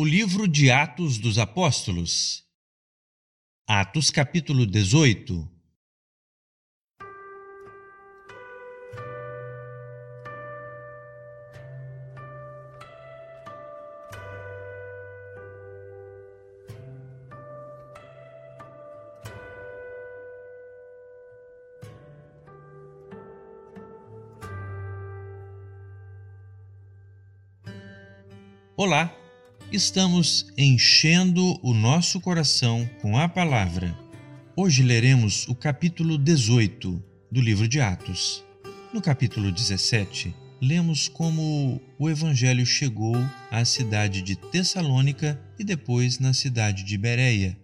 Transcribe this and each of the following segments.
O livro de Atos dos Apóstolos. Atos capítulo 18. Olá, estamos enchendo o nosso coração com a palavra. Hoje leremos o capítulo 18 do livro de Atos. No capítulo 17, lemos como o evangelho chegou à cidade de Tessalônica e depois na cidade de Bereia,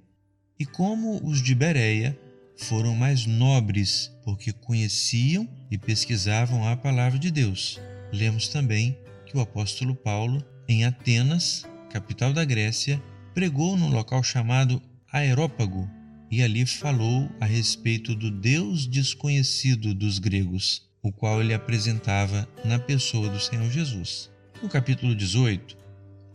e como os de Bereia foram mais nobres porque conheciam e pesquisavam a palavra de Deus. Lemos também que o apóstolo Paulo em Atenas, capital da Grécia, pregou num local chamado Aerópago e ali falou a respeito do Deus desconhecido dos gregos, o qual ele apresentava na pessoa do Senhor Jesus. No capítulo 18,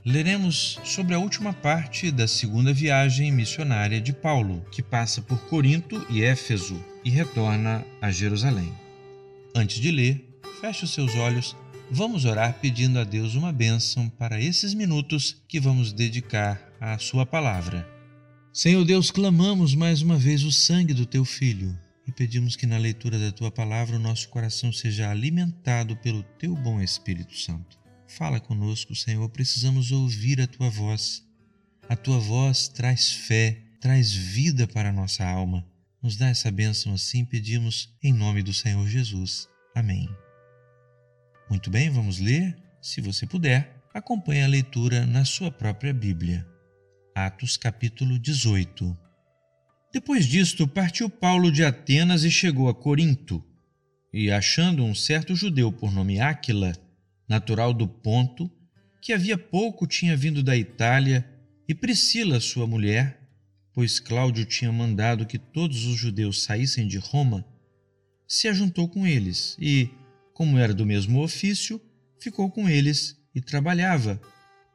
leremos sobre a última parte da segunda viagem missionária de Paulo, que passa por Corinto e Éfeso e retorna a Jerusalém. Antes de ler, feche os seus olhos Vamos orar pedindo a Deus uma bênção para esses minutos que vamos dedicar à Sua palavra. Senhor Deus, clamamos mais uma vez o sangue do Teu Filho e pedimos que na leitura da Tua palavra o nosso coração seja alimentado pelo Teu bom Espírito Santo. Fala conosco, Senhor, precisamos ouvir a Tua voz. A Tua voz traz fé, traz vida para a nossa alma. Nos dá essa bênção assim, pedimos em nome do Senhor Jesus. Amém. Muito bem, vamos ler? Se você puder, acompanhe a leitura na sua própria Bíblia. Atos capítulo 18. Depois disto, partiu Paulo de Atenas e chegou a Corinto. E achando um certo judeu por nome Áquila, natural do Ponto, que havia pouco tinha vindo da Itália, e Priscila, sua mulher, pois Cláudio tinha mandado que todos os judeus saíssem de Roma, se ajuntou com eles e, como era do mesmo ofício, ficou com eles e trabalhava,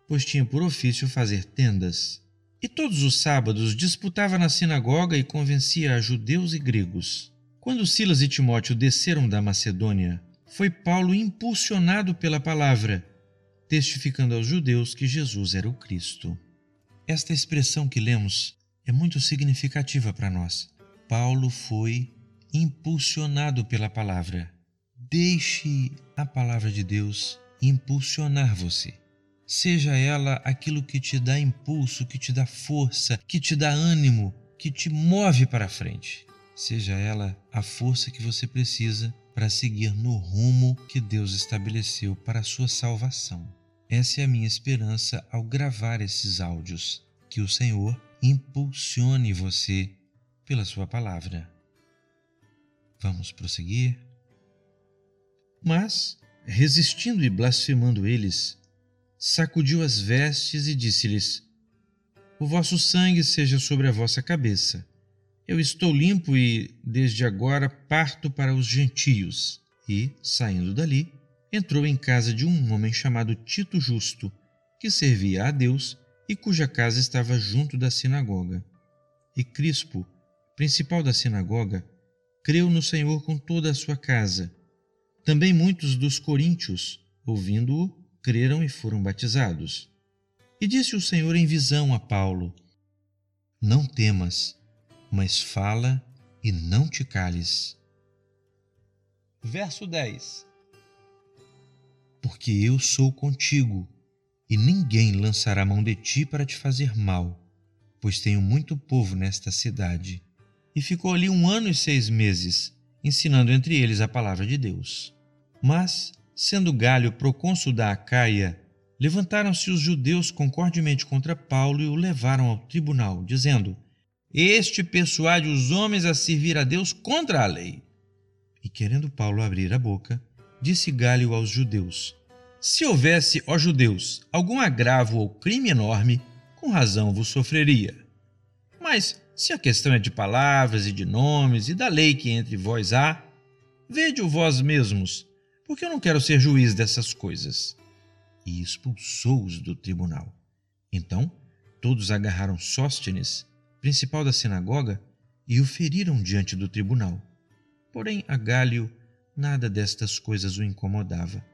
pois tinha por ofício fazer tendas. E todos os sábados disputava na sinagoga e convencia a judeus e gregos. Quando Silas e Timóteo desceram da Macedônia, foi Paulo impulsionado pela palavra, testificando aos judeus que Jesus era o Cristo. Esta expressão que lemos é muito significativa para nós. Paulo foi impulsionado pela palavra. Deixe a palavra de Deus impulsionar você. Seja ela aquilo que te dá impulso, que te dá força, que te dá ânimo, que te move para frente. Seja ela a força que você precisa para seguir no rumo que Deus estabeleceu para a sua salvação. Essa é a minha esperança ao gravar esses áudios. Que o Senhor impulsione você pela sua palavra. Vamos prosseguir? Mas, resistindo e blasfemando eles, sacudiu as vestes e disse-lhes: O vosso sangue seja sobre a vossa cabeça. Eu estou limpo e, desde agora, parto para os gentios. E, saindo dali, entrou em casa de um homem chamado Tito Justo, que servia a Deus e cuja casa estava junto da sinagoga. E Crispo, principal da sinagoga, creu no Senhor com toda a sua casa também muitos dos coríntios, ouvindo-o, creram e foram batizados. E disse o Senhor em visão a Paulo: Não temas, mas fala e não te cales. Verso 10 Porque eu sou contigo, e ninguém lançará mão de ti para te fazer mal, pois tenho muito povo nesta cidade. E ficou ali um ano e seis meses, ensinando entre eles a palavra de Deus. Mas, sendo Galho procônsul da Acaia, levantaram-se os judeus concordemente contra Paulo e o levaram ao tribunal, dizendo: Este persuade os homens a servir a Deus contra a lei. E querendo Paulo abrir a boca, disse Galho aos judeus: Se houvesse, ó judeus, algum agravo ou crime enorme, com razão vos sofreria. Mas, se a questão é de palavras e de nomes e da lei que entre vós há, vede-o vós mesmos porque eu não quero ser juiz dessas coisas. E expulsou-os do tribunal. Então, todos agarraram Sóstenes, principal da sinagoga, e o feriram diante do tribunal. Porém, a Gálio nada destas coisas o incomodava.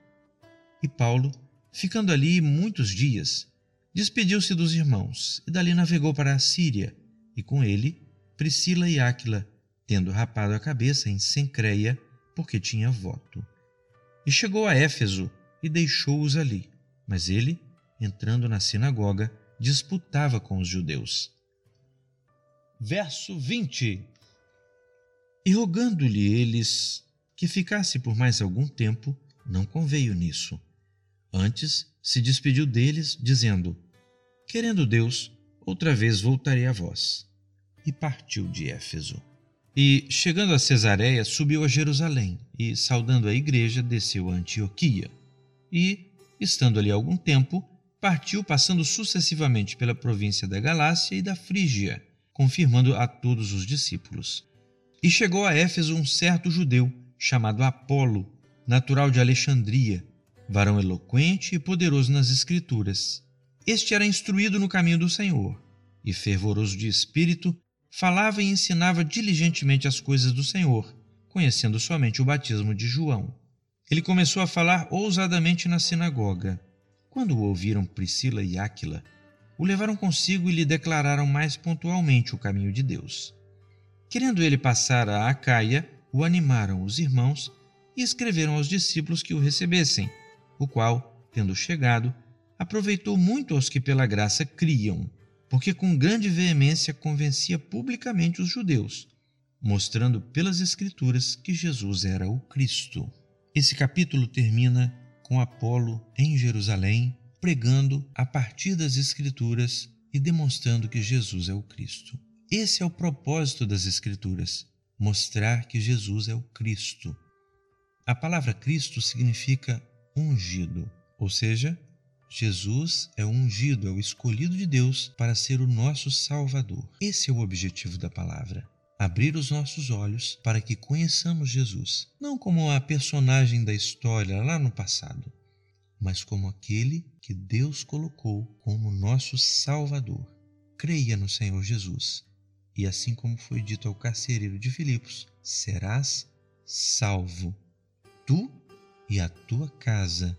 E Paulo, ficando ali muitos dias, despediu-se dos irmãos e dali navegou para a Síria, e com ele Priscila e Áquila, tendo rapado a cabeça em Sencreia, porque tinha voto. E chegou a Éfeso e deixou-os ali, mas ele, entrando na sinagoga, disputava com os judeus. Verso 20 E rogando-lhe eles que ficasse por mais algum tempo, não conveio nisso. Antes se despediu deles, dizendo: Querendo Deus, outra vez voltarei a vós. E partiu de Éfeso. E, chegando a Cesareia, subiu a Jerusalém, e, saudando a igreja, desceu a Antioquia. E, estando ali algum tempo, partiu passando sucessivamente pela província da Galácia e da Frígia, confirmando a todos os discípulos. E chegou a Éfeso um certo judeu, chamado Apolo, natural de Alexandria, varão eloquente e poderoso nas Escrituras. Este era instruído no caminho do Senhor, e fervoroso de espírito, falava e ensinava diligentemente as coisas do Senhor, conhecendo somente o batismo de João. Ele começou a falar ousadamente na sinagoga quando o ouviram Priscila e Áquila, o levaram consigo e lhe declararam mais pontualmente o caminho de Deus. Querendo ele passar a Acaia, o animaram os irmãos e escreveram aos discípulos que o recebessem, o qual, tendo chegado, aproveitou muito aos que pela graça criam, porque com grande veemência convencia publicamente os judeus, mostrando pelas Escrituras que Jesus era o Cristo. Esse capítulo termina com Apolo em Jerusalém, pregando a partir das Escrituras e demonstrando que Jesus é o Cristo. Esse é o propósito das Escrituras: mostrar que Jesus é o Cristo. A palavra Cristo significa ungido, ou seja, Jesus é ungido, é o escolhido de Deus para ser o nosso Salvador. Esse é o objetivo da palavra abrir os nossos olhos para que conheçamos Jesus, não como a personagem da história lá no passado, mas como aquele que Deus colocou como nosso Salvador. Creia no Senhor Jesus, e assim como foi dito ao carcereiro de Filipos, serás salvo, tu e a tua casa.